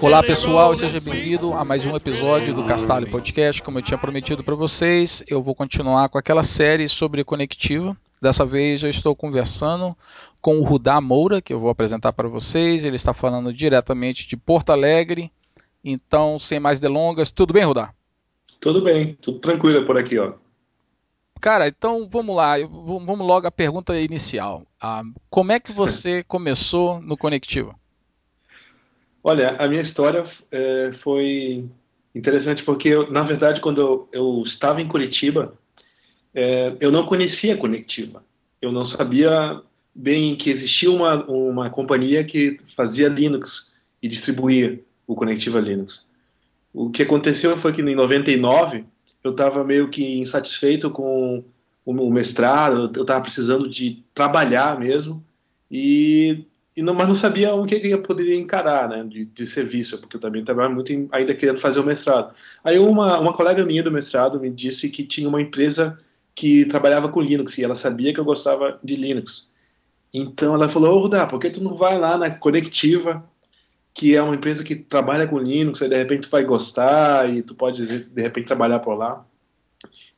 Olá pessoal, seja bem-vindo a mais um episódio do Castalho Podcast. Como eu tinha prometido para vocês, eu vou continuar com aquela série sobre conectiva. Dessa vez eu estou conversando com o Rudá Moura, que eu vou apresentar para vocês. Ele está falando diretamente de Porto Alegre. Então, sem mais delongas, tudo bem, Rudá? Tudo bem, tudo tranquilo por aqui, ó. Cara, então vamos lá, vamos logo à pergunta inicial. Ah, como é que você começou no Conectiva? Olha, a minha história é, foi interessante porque, eu, na verdade, quando eu, eu estava em Curitiba, é, eu não conhecia a Conectiva. Eu não sabia bem que existia uma, uma companhia que fazia Linux e distribuía o Conectiva Linux. O que aconteceu foi que em 99 eu estava meio que insatisfeito com o mestrado, eu estava precisando de trabalhar mesmo e e não, mas não sabia o que eu poderia encarar, né, de, de serviço, porque eu também estava muito em, ainda querendo fazer o mestrado. Aí uma, uma colega minha do mestrado me disse que tinha uma empresa que trabalhava com Linux e ela sabia que eu gostava de Linux. Então ela falou, ô por que tu não vai lá na Conectiva, que é uma empresa que trabalha com Linux, aí de repente tu vai gostar e tu pode de repente trabalhar por lá.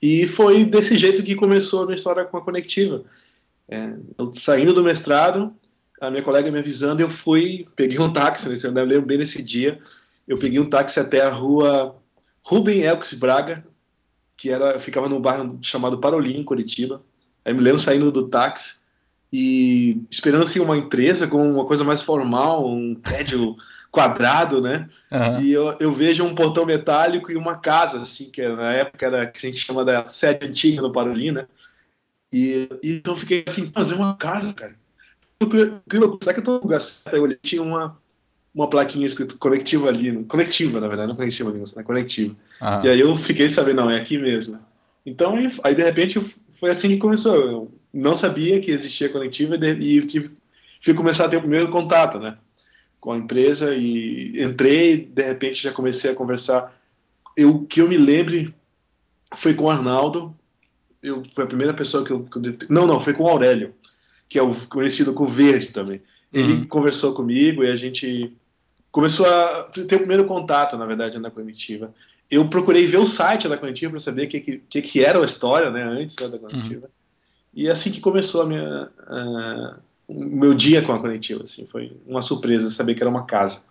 E foi desse jeito que começou a minha história com a Conectiva. É, eu saindo do mestrado, a minha colega me avisando, eu fui, peguei um táxi, né, eu lembro bem nesse dia, eu peguei um táxi até a rua Rubem Elks Braga, que era, ficava num bairro chamado Parolim, em Curitiba. Aí me lembro saindo do táxi e esperando assim uma empresa com uma coisa mais formal, um prédio quadrado, né? Uhum. E eu, eu, vejo um portão metálico e uma casa, assim, que na época era que a gente chama da sede antiga no Parolim, né? E, e então eu fiquei assim, fazer uma casa, cara será que eu tô no lugar certo? Eu tinha uma, uma plaquinha escrito conectiva ali, conectiva, na verdade, não conectiva ali, né? Conectiva. Ah. E aí eu fiquei sabendo, não, é aqui mesmo. Então, aí de repente foi assim que começou. Eu não sabia que existia conectiva e tive, fui começar a ter o primeiro contato, né? Com a empresa e entrei, de repente já comecei a conversar. Eu, que eu me lembre foi com o Arnaldo, eu, foi a primeira pessoa que eu, que eu, Não, não, foi com o Aurélio que é o conhecido como Verde também. Ele uhum. conversou comigo e a gente começou a ter o primeiro contato, na verdade, na Cognitiva. Eu procurei ver o site da Cognitiva para saber o que, que, que, era a história né, antes né, da Cognitiva. Uhum. E é assim que começou a minha, uh, o meu dia com a Cognitiva. Assim, foi uma surpresa saber que era uma casa.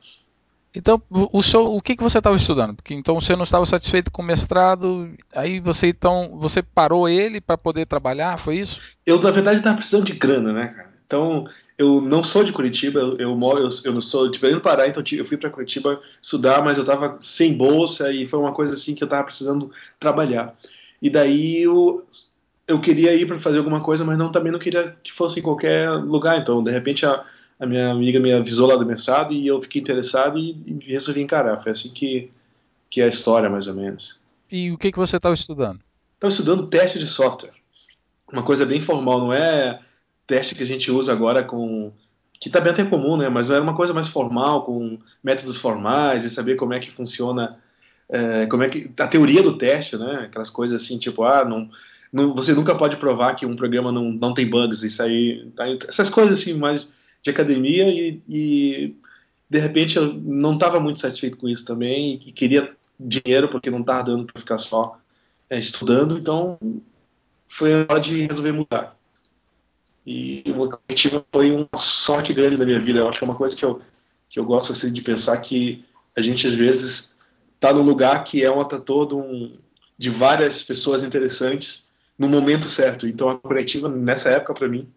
Então, o, seu, o que, que você estava estudando? Porque então você não estava satisfeito com o mestrado, aí você então você parou ele para poder trabalhar, foi isso? Eu na verdade estava precisando de grana, né, cara? Então eu não sou de Curitiba, eu, moro, eu, eu, não sou de Belém do Pará, então eu fui para Curitiba estudar, mas eu estava sem bolsa e foi uma coisa assim que eu estava precisando trabalhar. E daí eu, eu queria ir para fazer alguma coisa, mas não também não queria que fosse em qualquer lugar. Então de repente a a minha amiga me avisou lá do mestrado e eu fiquei interessado e, e resolvi encarar. Foi assim que, que é a história, mais ou menos. E o que, que você estava estudando? Estava estudando teste de software. Uma coisa bem formal, não é teste que a gente usa agora com. que também até é comum, né? Mas era uma coisa mais formal, com métodos formais e saber como é que funciona. É, como é que a teoria do teste, né? Aquelas coisas assim, tipo, ah, não, não, você nunca pode provar que um programa não, não tem bugs, isso aí, essas coisas assim mais de academia e, e de repente eu não estava muito satisfeito com isso também e queria dinheiro porque não estava dando para ficar só é, estudando, então foi a hora de resolver mudar. E o objetivo foi uma sorte grande da minha vida. Eu acho que é uma coisa que eu, que eu gosto assim, de pensar que a gente às vezes está num lugar que é um todo um, de várias pessoas interessantes no momento certo. Então a coletiva nessa época para mim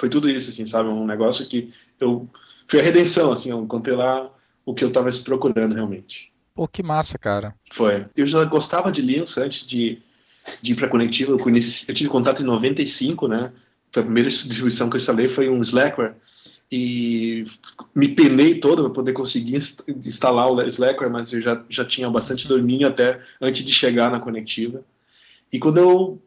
foi tudo isso, assim, sabe? Um negócio que eu. Foi a redenção, assim, eu encontrei lá o que eu estava procurando realmente. Pô, que massa, cara. Foi. Eu já gostava de Linux antes de, de ir para a Conectiva. Eu, conheci, eu tive contato em 95, né? Foi a primeira distribuição que eu instalei, foi um Slackware. E me penei todo para poder conseguir instalar o Slackware, mas eu já, já tinha bastante dorminho até antes de chegar na Conectiva. E quando eu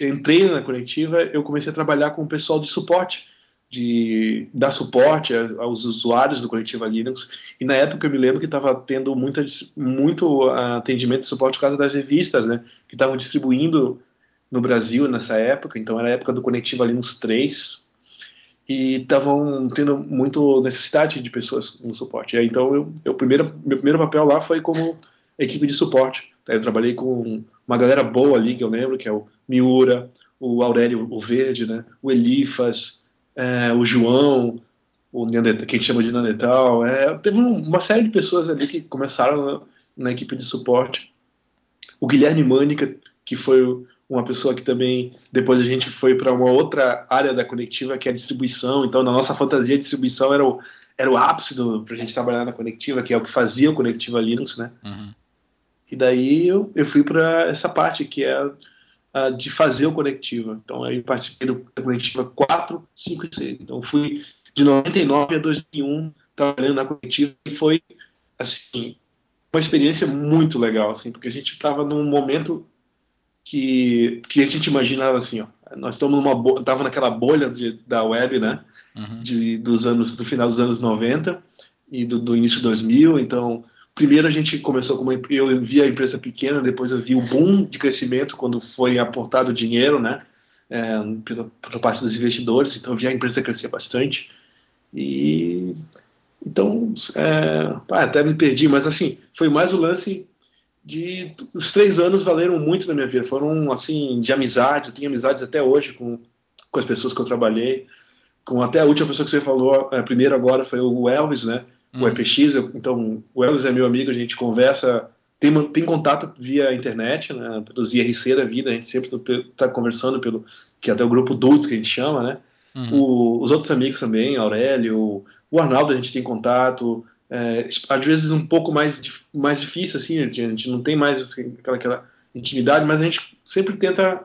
entrei na conectiva, eu comecei a trabalhar com o pessoal de suporte, de dar suporte aos usuários do Coletiva Linux. E na época eu me lembro que estava tendo muita, muito atendimento de suporte por causa das revistas, né? Que estavam distribuindo no Brasil nessa época. Então era a época do Conectiva Linux 3. E estavam tendo muito necessidade de pessoas no suporte. Então eu, eu primeiro, meu primeiro papel lá foi como equipe de suporte. Eu trabalhei com uma galera boa ali que eu lembro, que é o Miura, o Aurélio o Verde, né? O Elifas, é, o João, o Neandertal, que a gente chama de Neandertal. É, teve uma série de pessoas ali que começaram na, na equipe de suporte. O Guilherme Mânica, que foi uma pessoa que também depois a gente foi para uma outra área da conectiva que é a distribuição. Então, na nossa fantasia, a distribuição era o, era o ápice para a gente trabalhar na conectiva, que é o que fazia o Conectiva Linux, né? Uhum. E daí eu, eu fui para essa parte que é uh, de fazer o Conectiva. Então aí participei do Conectiva 4, 5 e 6. Então fui de 99 a 2001 trabalhando na Conectiva e foi assim uma experiência muito legal, assim, porque a gente estava num momento que, que a gente imaginava assim, ó, nós estamos numa estava naquela bolha de, da web, né, uhum. de, dos anos do final dos anos 90 e do, do início de 2000, então Primeiro a gente começou como eu vi a empresa pequena, depois eu vi o boom de crescimento quando foi aportado dinheiro, né, é, pela, pela parte dos investidores. Então eu vi a empresa crescer bastante e então é, até me perdi, mas assim foi mais o lance de os três anos valeram muito na minha vida. Foram assim de amizade, eu tenho amizades até hoje com com as pessoas que eu trabalhei, com até a última pessoa que você falou, a primeira agora foi o Elvis, né? O EPX. Eu, então, o Elvis é meu amigo, a gente conversa, tem, tem contato via internet, né, pelos IRC da vida, a gente sempre está conversando pelo, que é até o grupo Dudes que a gente chama, né? Uhum. O, os outros amigos também, Aurélio, o Arnaldo a gente tem contato, é, às vezes um pouco mais, mais difícil, assim, a gente não tem mais assim, aquela, aquela intimidade, mas a gente sempre tenta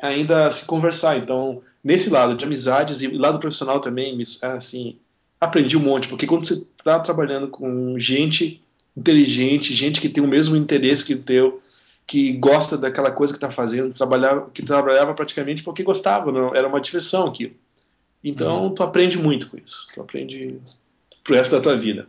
ainda se conversar. Então, nesse lado de amizades e lado profissional também, assim, aprendi um monte, porque quando você está trabalhando com gente inteligente, gente que tem o mesmo interesse que o teu, que gosta daquela coisa que está fazendo, trabalhava, que trabalhava praticamente porque gostava, não, era uma diversão aquilo. Então, uhum. tu aprende muito com isso. Tu aprende pro resto da tua vida.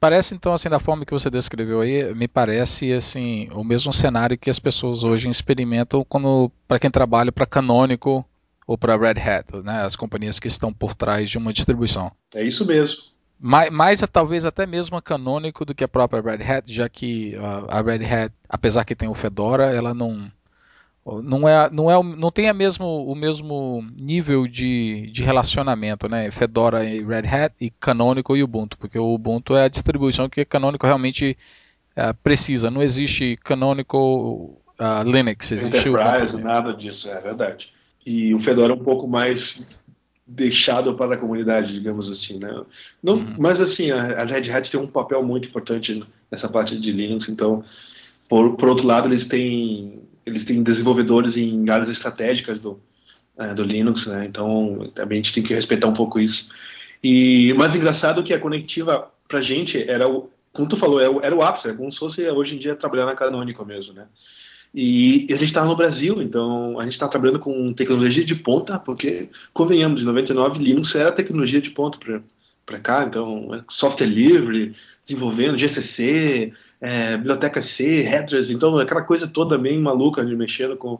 Parece então assim da forma que você descreveu aí, me parece assim o mesmo cenário que as pessoas hoje experimentam quando para quem trabalha para Canônico ou para Red Hat, né, as companhias que estão por trás de uma distribuição. É isso mesmo. Mais, mais talvez até mesmo a Canonical do que a própria Red Hat, já que a Red Hat, apesar que tem o Fedora, ela não não é não é não tem a mesmo o mesmo nível de, de relacionamento, né? Fedora e Red Hat e Canonical e Ubuntu, porque o Ubuntu é a distribuição que a Canonical realmente uh, precisa. Não existe Canonical uh, Linux, existe Enterprise, nada disso, é verdade e o Fedora é um pouco mais deixado para a comunidade, digamos assim, né? Não, uhum. Mas assim, a, a, Red Hat tem um papel muito importante nessa parte de Linux, então, por, por outro lado, eles têm eles têm desenvolvedores em áreas estratégicas do, é, do Linux, né? Então, também a gente tem que respeitar um pouco isso. E mais engraçado que a conectiva pra gente era o, como tu falou, era o ápice, é como se fosse hoje em dia trabalhar na Canonical mesmo, né? E a gente estava no Brasil, então a gente está trabalhando com tecnologia de ponta, porque, convenhamos, em 99 Linux era tecnologia de ponta para cá, então é software livre, desenvolvendo GCC, é, biblioteca C, headers, então aquela coisa toda bem maluca de mexendo com,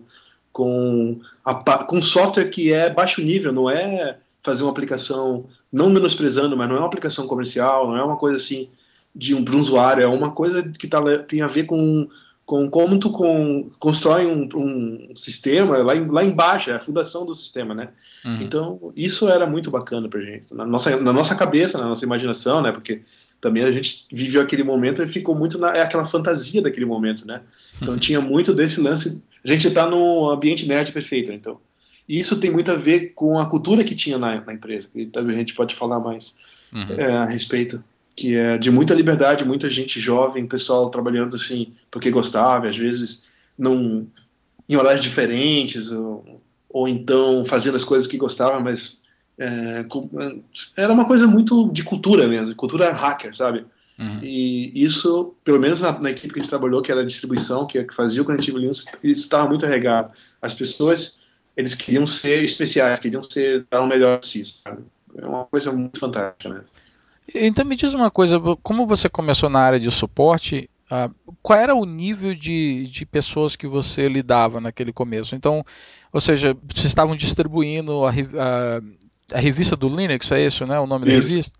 com, a, com software que é baixo nível, não é fazer uma aplicação, não menosprezando, mas não é uma aplicação comercial, não é uma coisa assim de um, para um usuário, é uma coisa que tá, tem a ver com com como tu com, constrói um, um, sistema lá, em, lá embaixo, é a fundação do sistema, né? Uhum. Então, isso era muito bacana pra gente. Na nossa, na nossa cabeça, na nossa imaginação, né? Porque também a gente viveu aquele momento e ficou muito na é aquela fantasia daquele momento, né? Então, tinha muito desse lance. A gente está no ambiente nerd perfeito, então. E isso tem muito a ver com a cultura que tinha na, na empresa, que talvez a gente pode falar mais uhum. é, a respeito que é de muita liberdade, muita gente jovem, pessoal trabalhando assim porque gostava, às vezes não em horários diferentes ou, ou então fazendo as coisas que gostava, mas é, era uma coisa muito de cultura mesmo, cultura hacker, sabe? Uhum. E isso, pelo menos na, na, equipe que a gente trabalhou, que era a distribuição, que, que fazia o Connective Linux, isso estava muito regado. As pessoas, eles queriam ser especiais, queriam ser dar o um melhor de si, sabe? É uma coisa muito fantástica, né? Então me diz uma coisa, como você começou na área de suporte, uh, qual era o nível de, de pessoas que você lidava naquele começo? Então, ou seja, vocês estavam distribuindo a, a, a revista do Linux, é isso, né? O nome isso. da revista?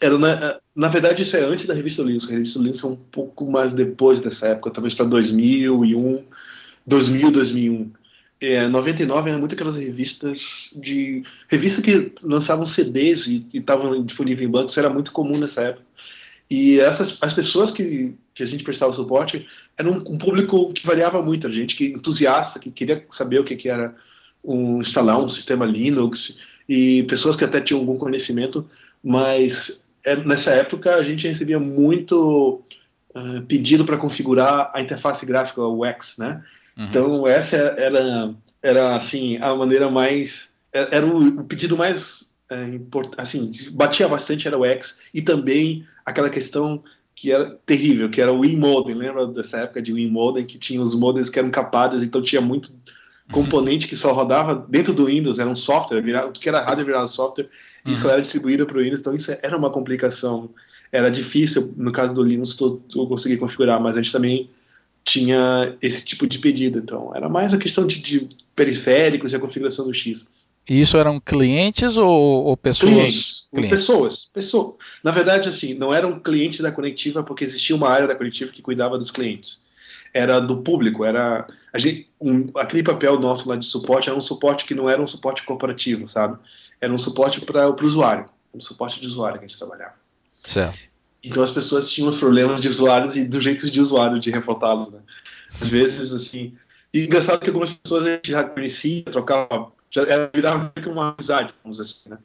Era na, na verdade, isso é antes da revista Linux. A revista Linux é um pouco mais depois dessa época, talvez para 2001, 2000, 2001. É, 99 era muito aquelas revistas de revista que lançavam CDs e estavam disponíveis em bancos, era muito comum nessa época. E essas as pessoas que, que a gente prestava suporte eram um, um público que variava muito, a gente que entusiasta, que queria saber o que, que era um, instalar um sistema Linux e pessoas que até tinham algum conhecimento, mas é, nessa época a gente recebia muito uh, pedido para configurar a interface gráfica, o X, né? Uhum. Então essa era, era assim a maneira mais era o, pedido mais é, import, assim batia bastante era o X e também aquela questão que era terrível, que era o WinModem, lembra dessa época de WinModem que tinha os modems que eram capados, então tinha muito componente que só rodava dentro do Windows, era um software, virava, que era hardware virava software e só uhum. era distribuído para o Windows, então isso era uma complicação. Era difícil, no caso do Linux, tu, tu conseguir configurar, mas a gente também tinha esse tipo de pedido. Então, era mais a questão de, de periféricos e a configuração do X. E isso eram clientes ou, ou pessoas? Clientes, clientes. Pessoas, pessoas. Na verdade, assim, não eram clientes da Conectiva porque existia uma área da Conectiva que cuidava dos clientes. Era do público, era a gente, um, aquele papel nosso lá de suporte era um suporte que não era um suporte corporativo, sabe? Era um suporte para o usuário, um suporte de usuário que a gente trabalhava. Certo. Então as pessoas tinham os problemas de usuários e do jeito de usuário de reportá-los, né? Às vezes, assim. E engraçado que algumas pessoas a gente já conhecia, trocava, já era, virava uma amizade, vamos assim, né?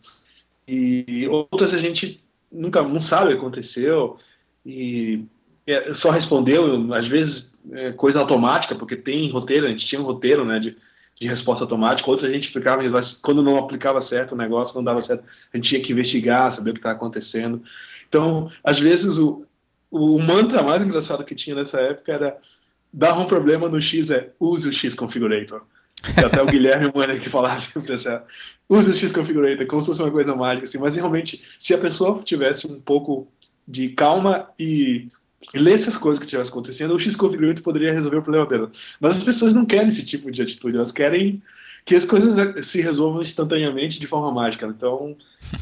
E outras a gente nunca não sabe o que aconteceu e é, só respondeu, às vezes, é coisa automática, porque tem roteiro, a gente tinha um roteiro, né, de, de resposta automática, outras a gente aplicava, quando não aplicava certo o negócio, não dava certo, a gente tinha que investigar, saber o que estava acontecendo. Então, às vezes, o, o mantra mais engraçado que tinha nessa época era dar um problema no X é use o X Configurator. E até o Guilherme Mano que falava sempre assim, use o X Configurator, como se fosse uma coisa mágica, assim. Mas realmente, se a pessoa tivesse um pouco de calma e, e lesse as coisas que estivessem acontecendo, o X Configurator poderia resolver o problema dela. Mas as pessoas não querem esse tipo de atitude, elas querem que as coisas se resolvam instantaneamente de forma mágica. Então,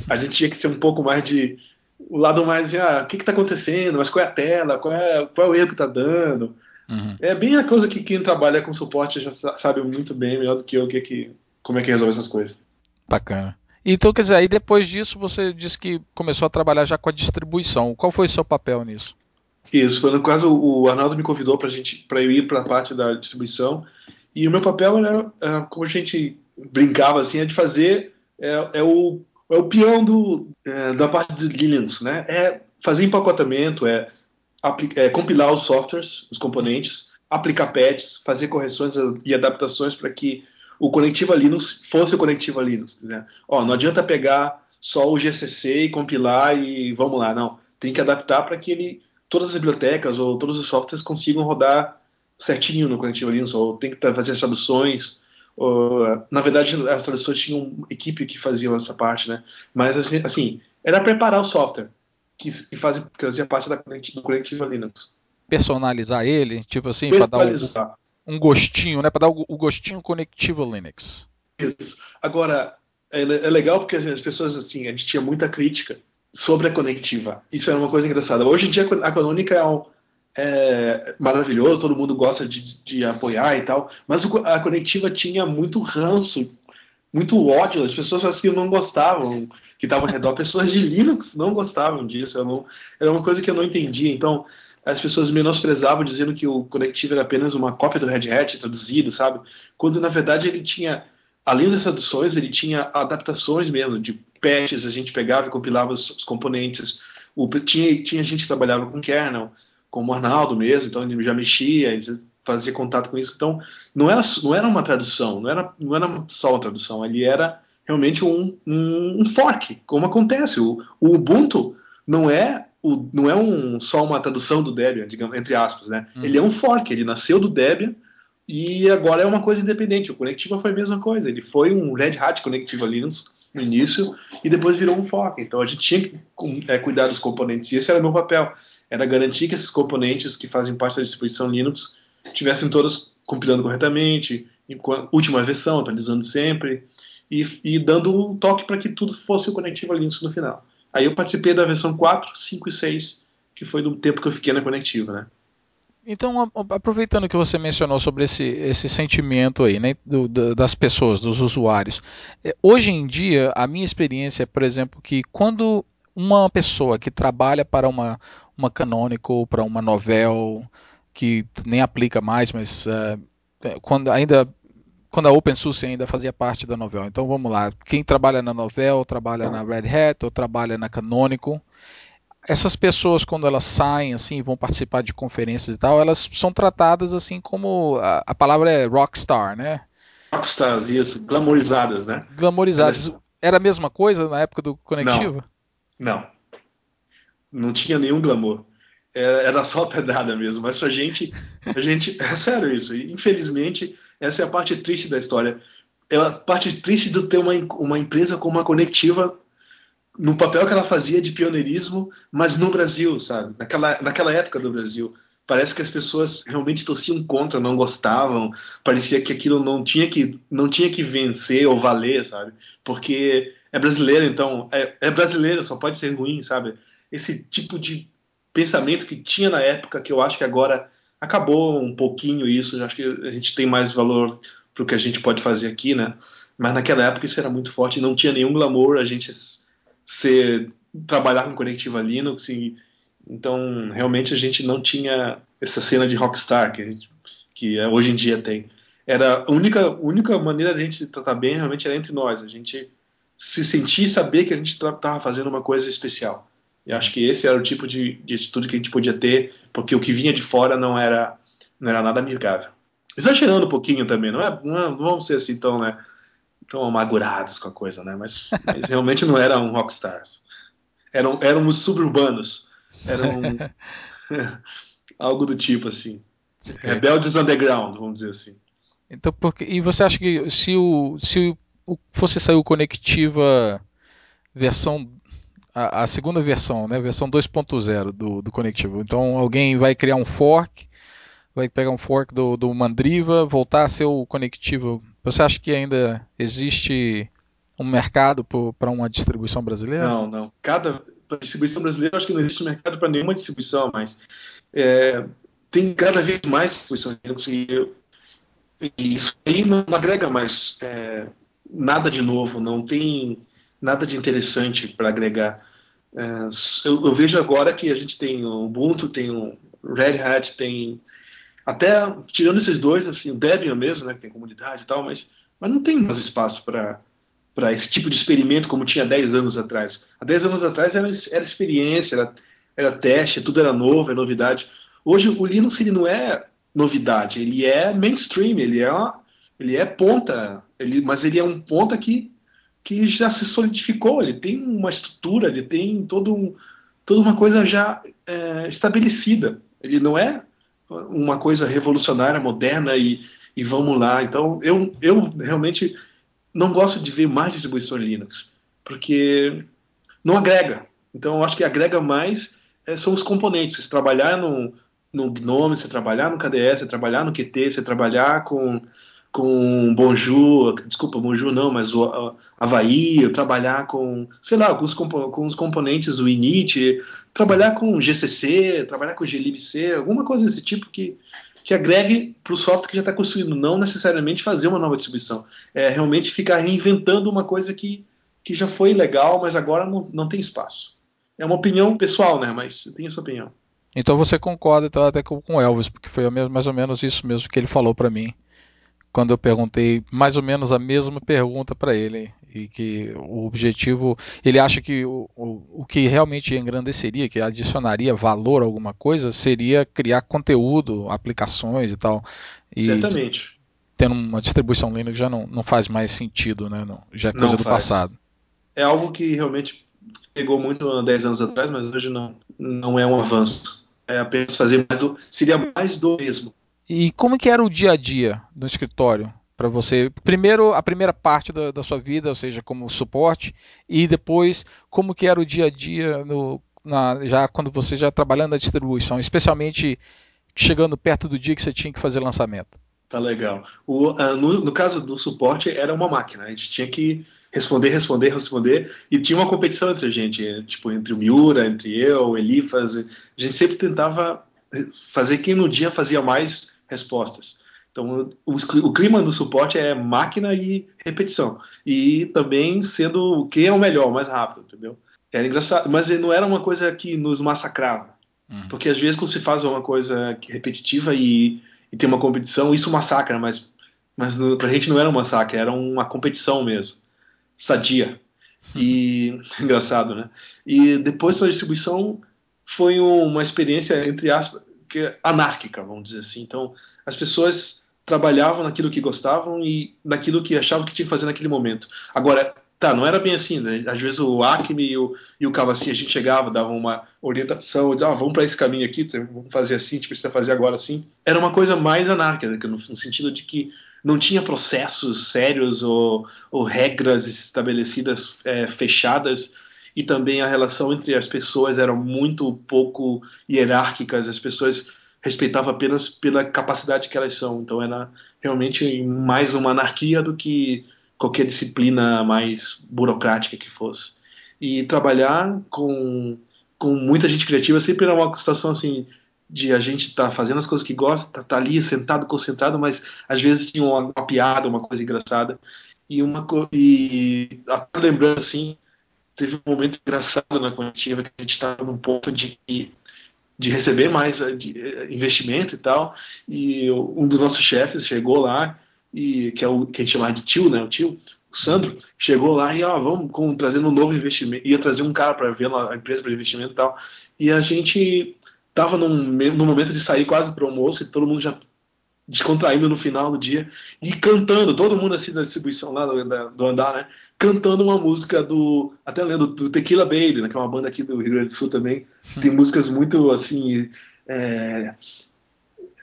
a gente tinha que ser um pouco mais de o lado mais de, ah, o que está acontecendo, mas qual é a tela, qual é, qual é o erro que está dando. Uhum. É bem a coisa que quem trabalha com suporte já sabe muito bem, melhor do que eu, que, que, como é que resolve essas coisas. Bacana. Então, quer dizer, aí depois disso você disse que começou a trabalhar já com a distribuição. Qual foi o seu papel nisso? Isso, foi no caso o Arnaldo me convidou para gente, para eu ir para a parte da distribuição e o meu papel era, era, como a gente brincava assim, é de fazer é, é o é o peão do, é, da parte de Linux, né? É fazer empacotamento, é, é, compilar os softwares, os componentes, aplicar patches, fazer correções e adaptações para que o Conectiva Linux fosse o Conectiva Linux. Né? Ó, não adianta pegar só o GCC e compilar e vamos lá, não. Tem que adaptar para que ele, todas as bibliotecas ou todos os softwares consigam rodar certinho no Conectiva Linux, ou tem que fazer as traduções, na verdade, as traduções tinham uma equipe que fazia essa parte, né? Mas, assim, assim era preparar o software que, que, fazia, que fazia parte da, do Collective Linux. Personalizar ele, tipo assim, para dar um, um, gostinho, né? Para dar o, o, gostinho conectivo Linux. Isso. Agora, é, é legal porque as pessoas, assim, a gente tinha muita crítica sobre a conectiva. Isso era uma coisa engraçada. Hoje em dia, a Canônica é um é maravilhoso, todo mundo gosta de, de apoiar e tal, mas o, a conectiva tinha muito ranço, muito ódio, as pessoas assim não gostavam, que estavam ao redor, pessoas de Linux não gostavam disso, não, era uma coisa que eu não entendia, então as pessoas menosprezavam dizendo que o conectivo era apenas uma cópia do Red Hat traduzido, sabe? Quando na verdade ele tinha, além das traduções, ele tinha adaptações mesmo, de patches, a gente pegava e compilava os, os componentes, o, tinha, tinha gente que trabalhava com kernel, como o Arnaldo mesmo, então ele já mexia, ele fazia contato com isso. Então, não era, não era uma tradução, não era, não era só uma tradução, ele era realmente um, um, um fork, como acontece. O, o, Ubuntu não é o, não é um, só uma tradução do Debian, digamos, entre aspas, né? Hum. Ele é um fork, ele nasceu do Debian e agora é uma coisa independente. O Conectiva foi a mesma coisa, ele foi um Red Hat Conectiva Linux no início e depois virou um fork. Então a gente tinha que é, cuidar dos componentes e esse era o meu papel, era garantir que esses componentes que fazem parte da distribuição Linux tivessem todos compilando corretamente, última versão, atualizando sempre e, e dando um toque para que tudo fosse o Conectiva Linux no final. Aí eu participei da versão 4, 5 e 6, que foi do tempo que eu fiquei na Conectiva, né? Então, aproveitando que você mencionou sobre esse, esse sentimento aí, né, do, das pessoas, dos usuários, é, hoje em dia, a minha experiência é, por exemplo, que quando uma pessoa que trabalha para uma, uma Canonical, para uma Novel, que nem aplica mais, mas uh, quando ainda quando a OpenSUSE ainda fazia parte da Novell. Então vamos lá, quem trabalha na Novell, trabalha na Red Hat ou trabalha na Canonical, essas pessoas quando elas saem assim, vão participar de conferências e tal, elas são tratadas assim como a, a palavra é rockstar, né? Rockstars, isso, glamorizadas, né? Glamorizadas. Era a mesma coisa na época do Conectiva? Não. Não, não tinha nenhum glamour. Era só pedrada mesmo, mas pra gente, a gente, é sério isso. Infelizmente, essa é a parte triste da história. É a parte triste de ter uma, uma empresa como a Conectiva no papel que ela fazia de pioneirismo, mas no Brasil, sabe? Naquela, naquela época do Brasil. Parece que as pessoas realmente torciam contra, não gostavam, parecia que aquilo não tinha que, não tinha que vencer ou valer, sabe? Porque é brasileiro, então, é, é brasileiro, só pode ser ruim, sabe? Esse tipo de pensamento que tinha na época, que eu acho que agora acabou um pouquinho isso, acho que a gente tem mais valor para o que a gente pode fazer aqui, né? Mas naquela época isso era muito forte, não tinha nenhum glamour a gente ser trabalhar com conectiva Linux, e, então realmente a gente não tinha essa cena de rockstar que, gente, que hoje em dia tem. Era a única, única maneira a gente se tratar bem realmente era entre nós, a gente se sentir e saber que a gente estava fazendo uma coisa especial. E acho que esse era o tipo de, de atitude que a gente podia ter, porque o que vinha de fora não era, não era nada amigável. Exagerando um pouquinho também, não, é, não, é, não vamos ser assim tão, né, tão amargurados com a coisa, né? Mas, mas realmente não era um rockstar. Eram, éramos suburbanos. Eram algo do tipo assim. Rebeldes underground, vamos dizer assim. Então, porque, e você acha que se o se o, fosse sair o Conectiva versão a, a segunda versão, né, versão 2.0 do, do Conectivo. Então alguém vai criar um fork, vai pegar um fork do, do Mandriva, voltar a ser o Conectivo. Você acha que ainda existe um mercado para uma distribuição brasileira? Não, não. Cada distribuição brasileira, acho que não existe mercado para nenhuma distribuição mais. É, tem cada vez mais distribuições e, e isso aí não agrega mais é, nada de novo, não tem nada de interessante para agregar. É, eu, eu, vejo agora que a gente tem o Ubuntu, tem o Red Hat, tem até tirando esses dois, assim, o Debian mesmo, né, que tem comunidade e tal, mas, mas não tem mais espaço para para esse tipo de experimento como tinha 10 anos atrás. Há 10 anos atrás era, era experiência, era, era teste, tudo era novo, é novidade. Hoje o Linux ele não é novidade, ele é mainstream, ele é, uma, ele é ponta, ele, mas ele é um ponta que que já se solidificou, ele tem uma estrutura, ele tem todo um, toda uma coisa já é, estabelecida. Ele não é uma coisa revolucionária, moderna e, e vamos lá. Então, eu, eu realmente não gosto de ver mais distribuição Linux, porque não agrega. Então, eu acho que agrega mais é, são os componentes. Você trabalhar no, no GNOME, você trabalhar no KDE, você trabalhar no Qt, você trabalhar com com Bonjour, desculpa, Bonjour não, mas o Havaí, trabalhar com, sei lá, com os, com os componentes do init, trabalhar com GCC, trabalhar com glibc, alguma coisa desse tipo que, que agregue para o software que já está construído, não necessariamente fazer uma nova distribuição, é realmente ficar reinventando uma coisa que, que já foi legal, mas agora não, não tem espaço. É uma opinião pessoal, né, mas eu tenho essa opinião. Então você concorda então, até com o Elvis, porque foi mais ou menos isso mesmo que ele falou para mim quando eu perguntei mais ou menos a mesma pergunta para ele e que o objetivo ele acha que o, o, o que realmente engrandeceria, que adicionaria valor a alguma coisa, seria criar conteúdo, aplicações e tal. E Certamente. Tendo uma distribuição Linux já não, não faz mais sentido, né? Não, já é coisa não do faz. passado. É algo que realmente pegou muito há 10 anos atrás, mas hoje não, não é um avanço. É apenas fazer mais do, seria mais do mesmo. E como que era o dia a dia no escritório para você? Primeiro, a primeira parte da, da, sua vida, ou seja, como suporte, e depois, como que era o dia a dia no, na, já quando você já trabalhando na distribuição, especialmente chegando perto do dia que você tinha que fazer lançamento? Tá legal. O, uh, no, no, caso do suporte, era uma máquina. A gente tinha que responder, responder, responder. E tinha uma competição entre a gente, tipo, entre o Miura, entre eu, o Elifas. A gente sempre tentava fazer quem no dia fazia mais respostas. Então, o, o clima do suporte é máquina e repetição. E também sendo quem é o melhor, o mais rápido, entendeu? Era engraçado, mas não era uma coisa que nos massacrava. Uhum. Porque às vezes quando se faz uma coisa repetitiva e, e tem uma competição, isso massacra, mas, mas no, pra gente não era um massacre, era uma competição mesmo. Sadia. E engraçado, né? E depois da distribuição foi uma experiência, entre aspas, anárquica, vamos dizer assim. Então, as pessoas trabalhavam naquilo que gostavam e naquilo que achavam que tinha que fazer naquele momento. Agora, tá, não era bem assim, né? Às vezes o Acme e o, e o a gente chegava, dava uma orientação, ah, vamos para esse caminho aqui, vamos fazer assim, a gente precisa fazer agora assim. Era uma coisa mais anárquica, no, no sentido de que não tinha processos sérios ou, ou regras estabelecidas é, fechadas e também a relação entre as pessoas era muito pouco hierárquicas, as pessoas respeitavam apenas pela capacidade que elas são, então era realmente mais uma anarquia do que qualquer disciplina mais burocrática que fosse. E trabalhar com, com muita gente criativa sempre era uma situação assim de a gente estar tá fazendo as coisas que gosta, tá, tá, ali sentado, concentrado, mas às vezes tinha uma, uma piada, uma coisa engraçada. E uma e lembrando assim, teve um momento engraçado na coletiva que a gente estava num ponto de de receber mais eh, eh, investimento e tal. E um dos nossos chefes chegou lá e que é o que a gente chama de tio, né? O tio, o Sandro, chegou lá e ó, vamos com, trazendo um novo investimento, ia trazer um cara para ver a empresa para investimento e tal. E a gente tava num, num momento de sair quase para o almoço e todo mundo já descontraindo no final do dia e cantando, todo mundo assim da distribuição lá do, do andar, né? Cantando uma música do, até lendo, do Tequila Baby, né? Que é uma banda aqui do Rio Grande do Sul também. Tem músicas muito assim, é,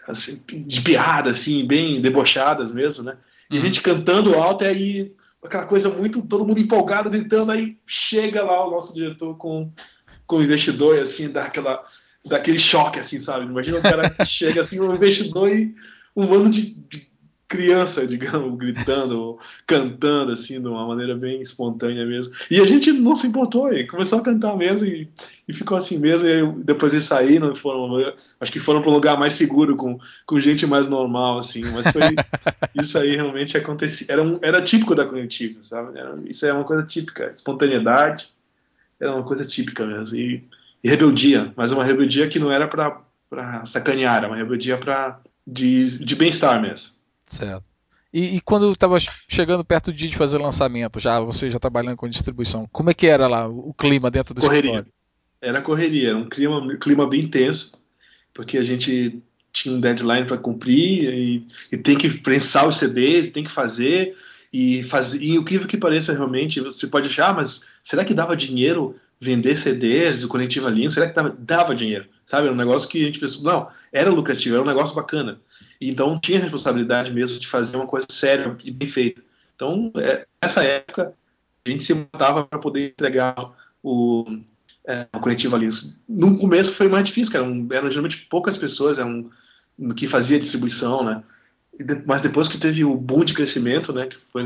assim, de piada, assim, bem debochadas mesmo, né? E uhum. a gente cantando alto, e aí aquela coisa muito, todo mundo empolgado, gritando, aí chega lá o nosso diretor com, com o investidor, e assim, dá aquela, dá aquele choque, assim, sabe? Imagina o cara que chega assim, um investidor e um ano de, de criança, digamos, gritando, cantando, assim, de uma maneira bem espontânea mesmo. E a gente não se importou, e começou a cantar mesmo, e, e ficou assim mesmo. E depois eles saíram, foram, acho que foram para um lugar mais seguro, com, com gente mais normal, assim. Mas foi, isso aí realmente acontecia. Era, um, era típico da cognitiva, sabe? Era, isso é uma coisa típica. Espontaneidade era uma coisa típica mesmo. E, e rebeldia, mas uma rebeldia que não era para sacanear, era uma rebeldia para de, de bem-estar mesmo. Certo. E, e quando estava chegando perto do dia de fazer lançamento, já você já trabalhando com distribuição, como é que era lá o clima dentro do correria. escritório? Era correria, era um clima, clima bem tenso, porque a gente tinha um deadline para cumprir e, e, tem que prensar os CDs, tem que fazer e fazer. E o que que pareça realmente, você pode achar, ah, mas será que dava dinheiro vender CDs, o Conectiva Linux? Será que dava, dava dinheiro? Sabe? Era um negócio que a gente pensou, não, era lucrativo, era um negócio bacana. Então tinha a responsabilidade mesmo de fazer uma coisa séria e bem feita. Então, é, nessa época, a gente se matava para poder entregar o, é, o coletivo ali. No começo foi mais difícil, eram, eram geralmente poucas pessoas eram, que fazia distribuição, né? Mas depois que teve o boom de crescimento, né, que foi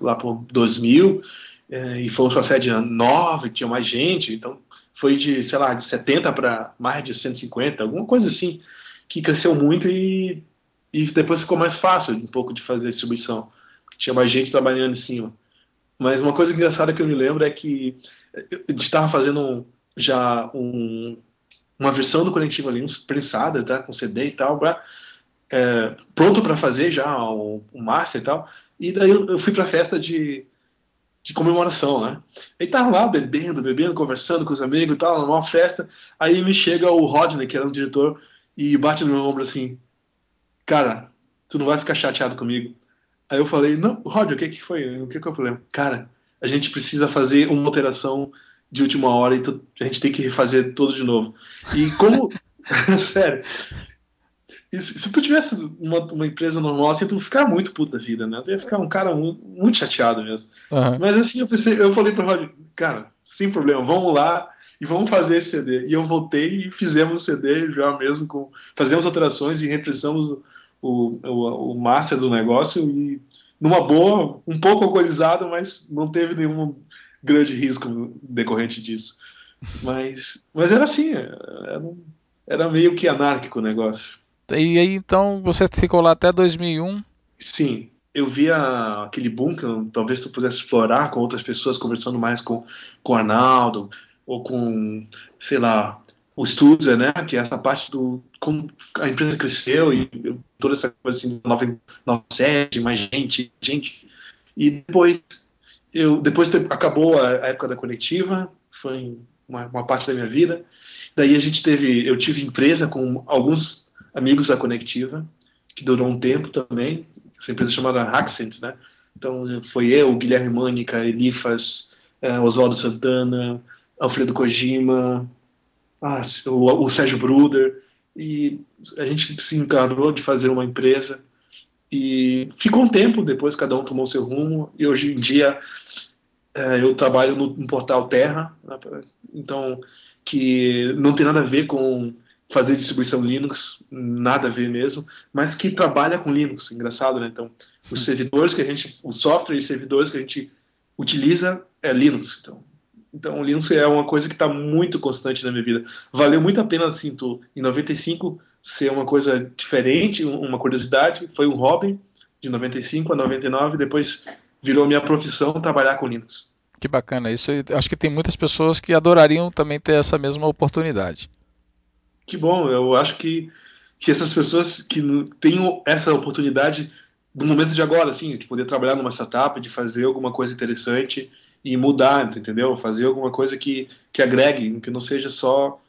lá por 2000, é, e fomos para a sede nova, tinha mais gente, então foi de, sei lá, de 70 para mais de 150, alguma coisa assim, que cresceu muito e e depois ficou mais fácil um pouco de fazer distribuição, tinha mais gente trabalhando em cima. Mas uma coisa engraçada que eu me lembro é que a gente estava fazendo já um, uma versão do Conectivo Linux prensada, tá, com CD e tal, pra, é, pronto para fazer já o, o, master e tal. E daí eu, eu fui para a festa de, de comemoração, né? Aí tava lá bebendo, bebendo, conversando com os amigos e tal, numa festa. Aí me chega o Rodney, que era um diretor, e bate no meu ombro assim: cara, tu não vai ficar chateado comigo. Aí eu falei, não, Roger, o que que foi? O que que é o problema? Cara, a gente precisa fazer uma alteração de última hora e tu, a gente tem que refazer tudo de novo. E como. sério. Se, se tu tivesse uma, uma, empresa normal, assim, tu ia ficar muito puto da vida, né? Tu ia ficar um cara muito, muito chateado mesmo. Uhum. Mas assim, eu pensei, eu falei pro Roger, cara, sem problema, vamos lá e vamos fazer esse CD. E eu voltei e fizemos o CD já mesmo, com, fazemos alterações e represamos o, o, o master do negócio e numa boa, um pouco alcoolizado, mas não teve nenhum grande risco decorrente disso. Mas, mas era assim, era, era meio que anárquico o negócio. E aí então você ficou lá até 2001? Sim, eu via aquele boom que talvez tu pudesse explorar com outras pessoas, conversando mais com, com o Arnaldo, ou com, sei lá, o Stuzer, né? Que é essa parte do como a empresa cresceu e toda essa coisa assim, nova, nova sede, mais gente, gente. E depois, eu, depois acabou a, a época da coletiva, foi uma, uma, parte da minha vida. Daí a gente teve, eu tive empresa com alguns amigos da Conectiva, que durou um tempo também, essa empresa chamada Accent, né? Então foi eu, Guilherme Mânica, Elifas, eh, Oswaldo Santana, Alfredo Kojima, ah, o, o Sérgio Bruder, e a gente se encarou de fazer uma empresa e ficou um tempo, depois cada um tomou seu rumo, e hoje em dia é, eu trabalho no, no, portal Terra, né, então que não tem nada a ver com fazer distribuição Linux, nada a ver mesmo, mas que trabalha com Linux, engraçado, né? Então, os servidores que a gente, o software e servidores que a gente utiliza é Linux, então então, o Linux é uma coisa que está muito constante na minha vida. Valeu muito a pena, assim, tu, em 95 ser uma coisa diferente, uma curiosidade. Foi um hobby de 95 a 99, depois virou minha profissão trabalhar com Linux. Que bacana. Isso acho que tem muitas pessoas que adorariam também ter essa mesma oportunidade. Que bom. Eu acho que, que essas pessoas que têm essa oportunidade no momento de agora, assim, de poder trabalhar numa startup, de fazer alguma coisa interessante e mudar, entendeu? Fazer alguma coisa que, que agregue, que não seja só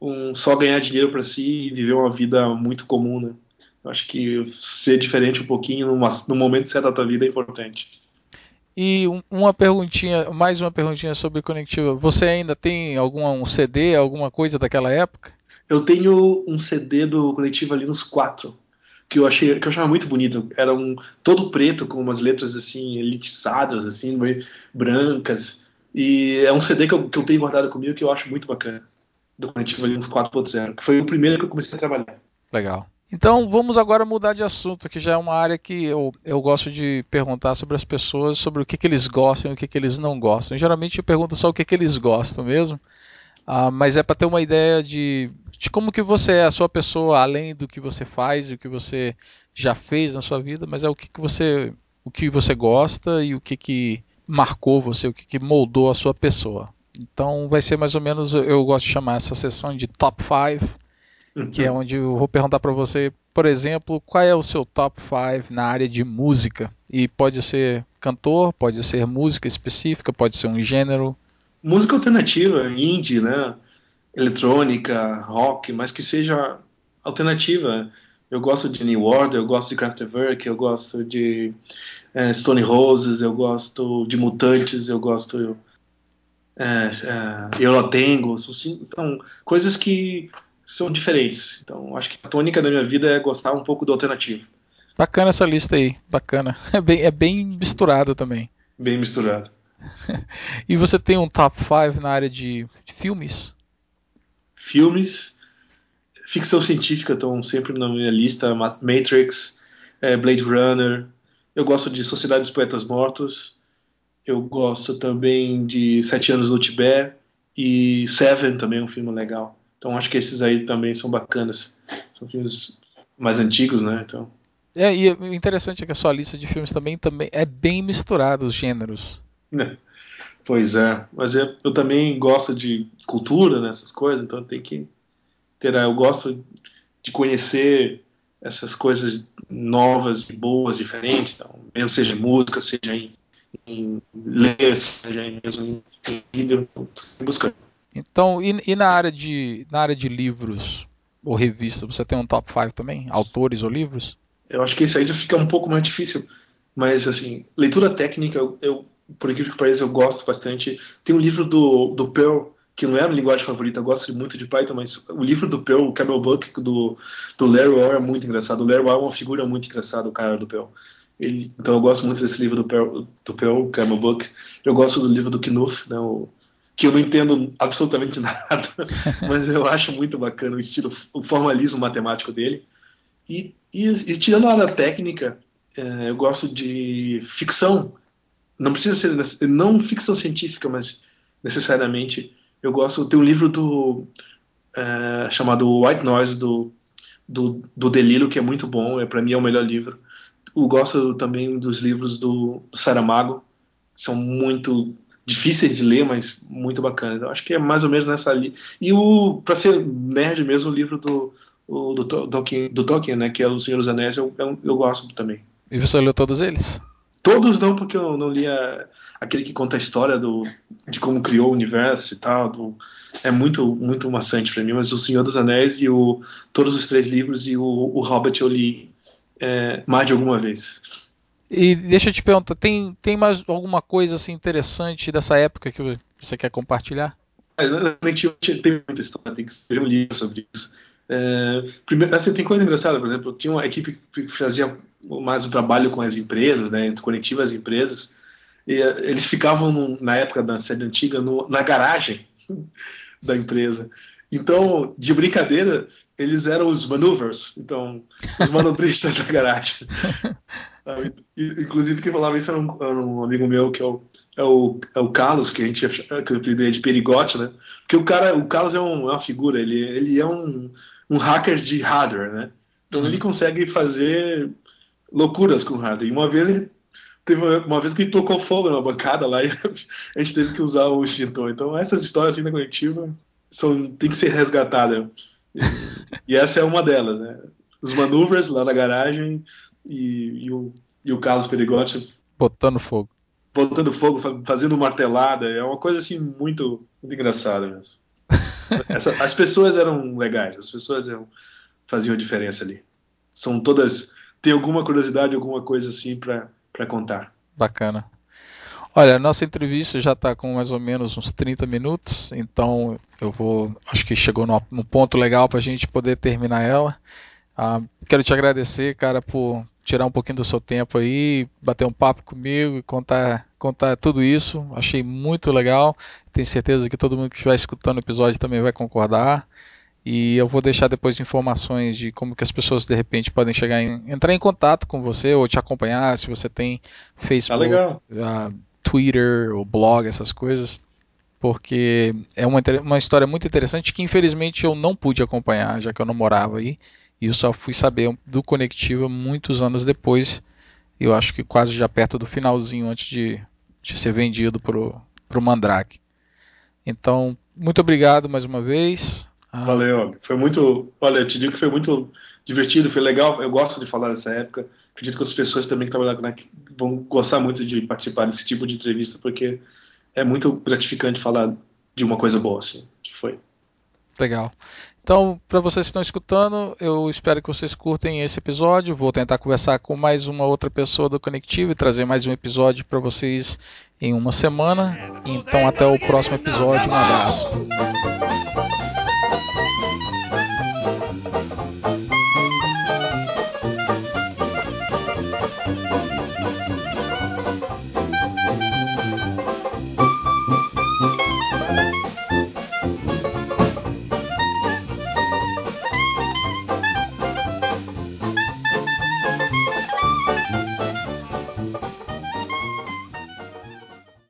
um só ganhar dinheiro para si e viver uma vida muito comum, né? Eu acho que ser diferente um pouquinho numa, no momento certo da tua vida é importante. E uma perguntinha, mais uma perguntinha sobre Conectiva. Você ainda tem algum um CD, alguma coisa daquela época? Eu tenho um CD do Conectiva Linux 4 que eu achei que eu achava muito bonito. Era um todo preto com umas letras assim elitizadas, assim, brancas. E é um CD que eu, que eu tenho guardado comigo que eu acho muito bacana. Do Conectivo Linux 4.0, que foi o primeiro que eu comecei a trabalhar. Legal. Então vamos agora mudar de assunto, que já é uma área que eu, eu gosto de perguntar sobre as pessoas, sobre o que, que eles gostam e o que, que eles não gostam. Geralmente eu pergunto só o que, que eles gostam mesmo, uh, mas é para ter uma ideia de de como que você é a sua pessoa, além do que você faz e o que você já fez na sua vida, mas é o que, que você o que você gosta e o que, que marcou você, o que, que moldou a sua pessoa. Então vai ser mais ou menos, eu gosto de chamar essa sessão de top 5, uhum. que é uhum. onde eu vou perguntar para você, por exemplo, qual é o seu top 5 na área de música? E pode ser cantor, pode ser música específica, pode ser um gênero. Música alternativa, indie, né? eletrônica, rock, mas que seja alternativa. Eu gosto de New Order, eu gosto de Kraftwerk, eu gosto de é, Stone Roses, eu gosto de Mutantes, eu gosto é, é, Eurotango, então coisas que são diferentes. Então acho que a tônica da minha vida é gostar um pouco do alternativo. Bacana essa lista aí, bacana. É bem, é bem misturada também. Bem misturado. e você tem um top 5 na área de, de filmes? filmes. Ficção científica estão sempre na minha lista: Matrix, é, Blade Runner. Eu gosto de Sociedade dos Poetas Mortos. Eu gosto também de Sete Anos no Tibete e Seven também é um filme legal. Então acho que esses aí também são bacanas. São filmes mais antigos, né? Então. É, e o interessante é que a sua lista de filmes também, também é bem misturada os gêneros. É. Pois é, mas eu, eu também gosto de cultura, nessas né, coisas, então tem que ter. Eu gosto de conhecer essas coisas novas, boas, diferentes, então, mesmo seja em música, seja em, em ler, seja em, mesmo em vídeo, buscando. Então, e, e, na área de na área de livros ou revistas, você tem um top 5 também? Autores ou livros? Eu acho que isso aí já fica um pouco mais difícil, mas assim, leitura técnica eu, eu por incrível que pareça, eu gosto bastante. Tem um livro do, do Pearl, que não é a minha linguagem favorita, eu gosto muito de Python, mas o livro do Pearl, o Camel Book, do, do Larry Orr é muito engraçado. O Larry Orr é uma figura muito engraçada, o cara do Pearl. Ele, então eu gosto muito desse livro do Pearl, do Pearl Camel Book. Eu gosto do livro do Knuth, né, o, que eu não entendo absolutamente nada, mas eu acho muito bacana o estilo, o formalismo matemático dele. E, e, e tirando a área técnica, é, eu gosto de ficção. Não precisa ser não ficção científica, mas necessariamente eu gosto. Tem um livro do é, chamado White Noise do do, do Delilo que é muito bom. É para mim é o melhor livro. Eu gosto também dos livros do, do Saramago, que são muito difíceis de ler, mas muito bacanas. Eu acho que é mais ou menos nessa linha. E o para ser nerd mesmo, o livro do o, do, Tolkien, do Tolkien, né, que é o Senhor dos Anéis, eu, eu, eu gosto também. E você leu todos eles? Todos não, porque eu não lia aquele que conta a história do, de como criou o universo e tal. Do, é muito muito maçante para mim, mas o Senhor dos Anéis e o, todos os três livros e o, o Hobbit eu li é, mais de alguma vez. E deixa eu te perguntar, tem, tem mais alguma coisa assim interessante dessa época que você quer compartilhar? É, realmente tem muita história, tem que escrever um livro sobre isso. É, primeiro, assim, tem coisa engraçada, por exemplo, tinha uma equipe que fazia mais o trabalho com as empresas, né, conectivas às empresas, e é, eles ficavam no, na época da sede antiga no, na garagem da empresa. Então, de brincadeira, eles eram os maneuvers, então, os manobristas da garagem. Inclusive, quem falava isso era um, era um, amigo meu, que é o, é o, é o Carlos, que a gente que eu de perigote, né? Porque o cara, o Carlos é, um, é uma figura, ele, ele é um, um hacker de hardware, né? Então uhum. ele consegue fazer loucuras com hardware. E uma vez ele teve uma vez que ele tocou fogo na bancada lá e a gente teve que usar o extintor. Então essas histórias assim da coletiva são tem que ser resgatadas. E, e essa é uma delas, né? Os maneuvers lá na garagem e, e, o, e o Carlos Perigotti botando fogo. Botando fogo, fazendo martelada, é uma coisa assim muito, muito engraçada mesmo. Essa, as pessoas eram legais, as pessoas eram, faziam a diferença ali. São todas. Tem alguma curiosidade, alguma coisa assim para contar. Bacana. Olha, a nossa entrevista já está com mais ou menos uns 30 minutos, então eu vou. Acho que chegou num ponto legal para a gente poder terminar ela. Ah, quero te agradecer, cara, por tirar um pouquinho do seu tempo aí, bater um papo comigo e contar, contar tudo isso. Achei muito legal. Tenho certeza que todo mundo que estiver escutando o episódio também vai concordar. E eu vou deixar depois informações de como que as pessoas de repente podem chegar em, entrar em contato com você ou te acompanhar, se você tem Facebook, tá uh, Twitter ou blog, essas coisas. Porque é uma, uma história muito interessante que infelizmente eu não pude acompanhar, já que eu não morava aí. E eu só fui saber do Conectiva muitos anos depois. Eu acho que quase já perto do finalzinho, antes de, de ser vendido para o Mandrake. Então, muito obrigado mais uma vez. Ah, Valeu, foi muito. Olha, eu te digo que foi muito divertido, foi legal. Eu gosto de falar dessa época. Acredito que as pessoas também que trabalham aqui vão gostar muito de participar desse tipo de entrevista, porque é muito gratificante falar de uma coisa boa, assim, que foi. Legal. Então, para vocês que estão escutando, eu espero que vocês curtem esse episódio. Vou tentar conversar com mais uma outra pessoa do Conectivo e trazer mais um episódio para vocês em uma semana. Então, até o próximo episódio. Um abraço.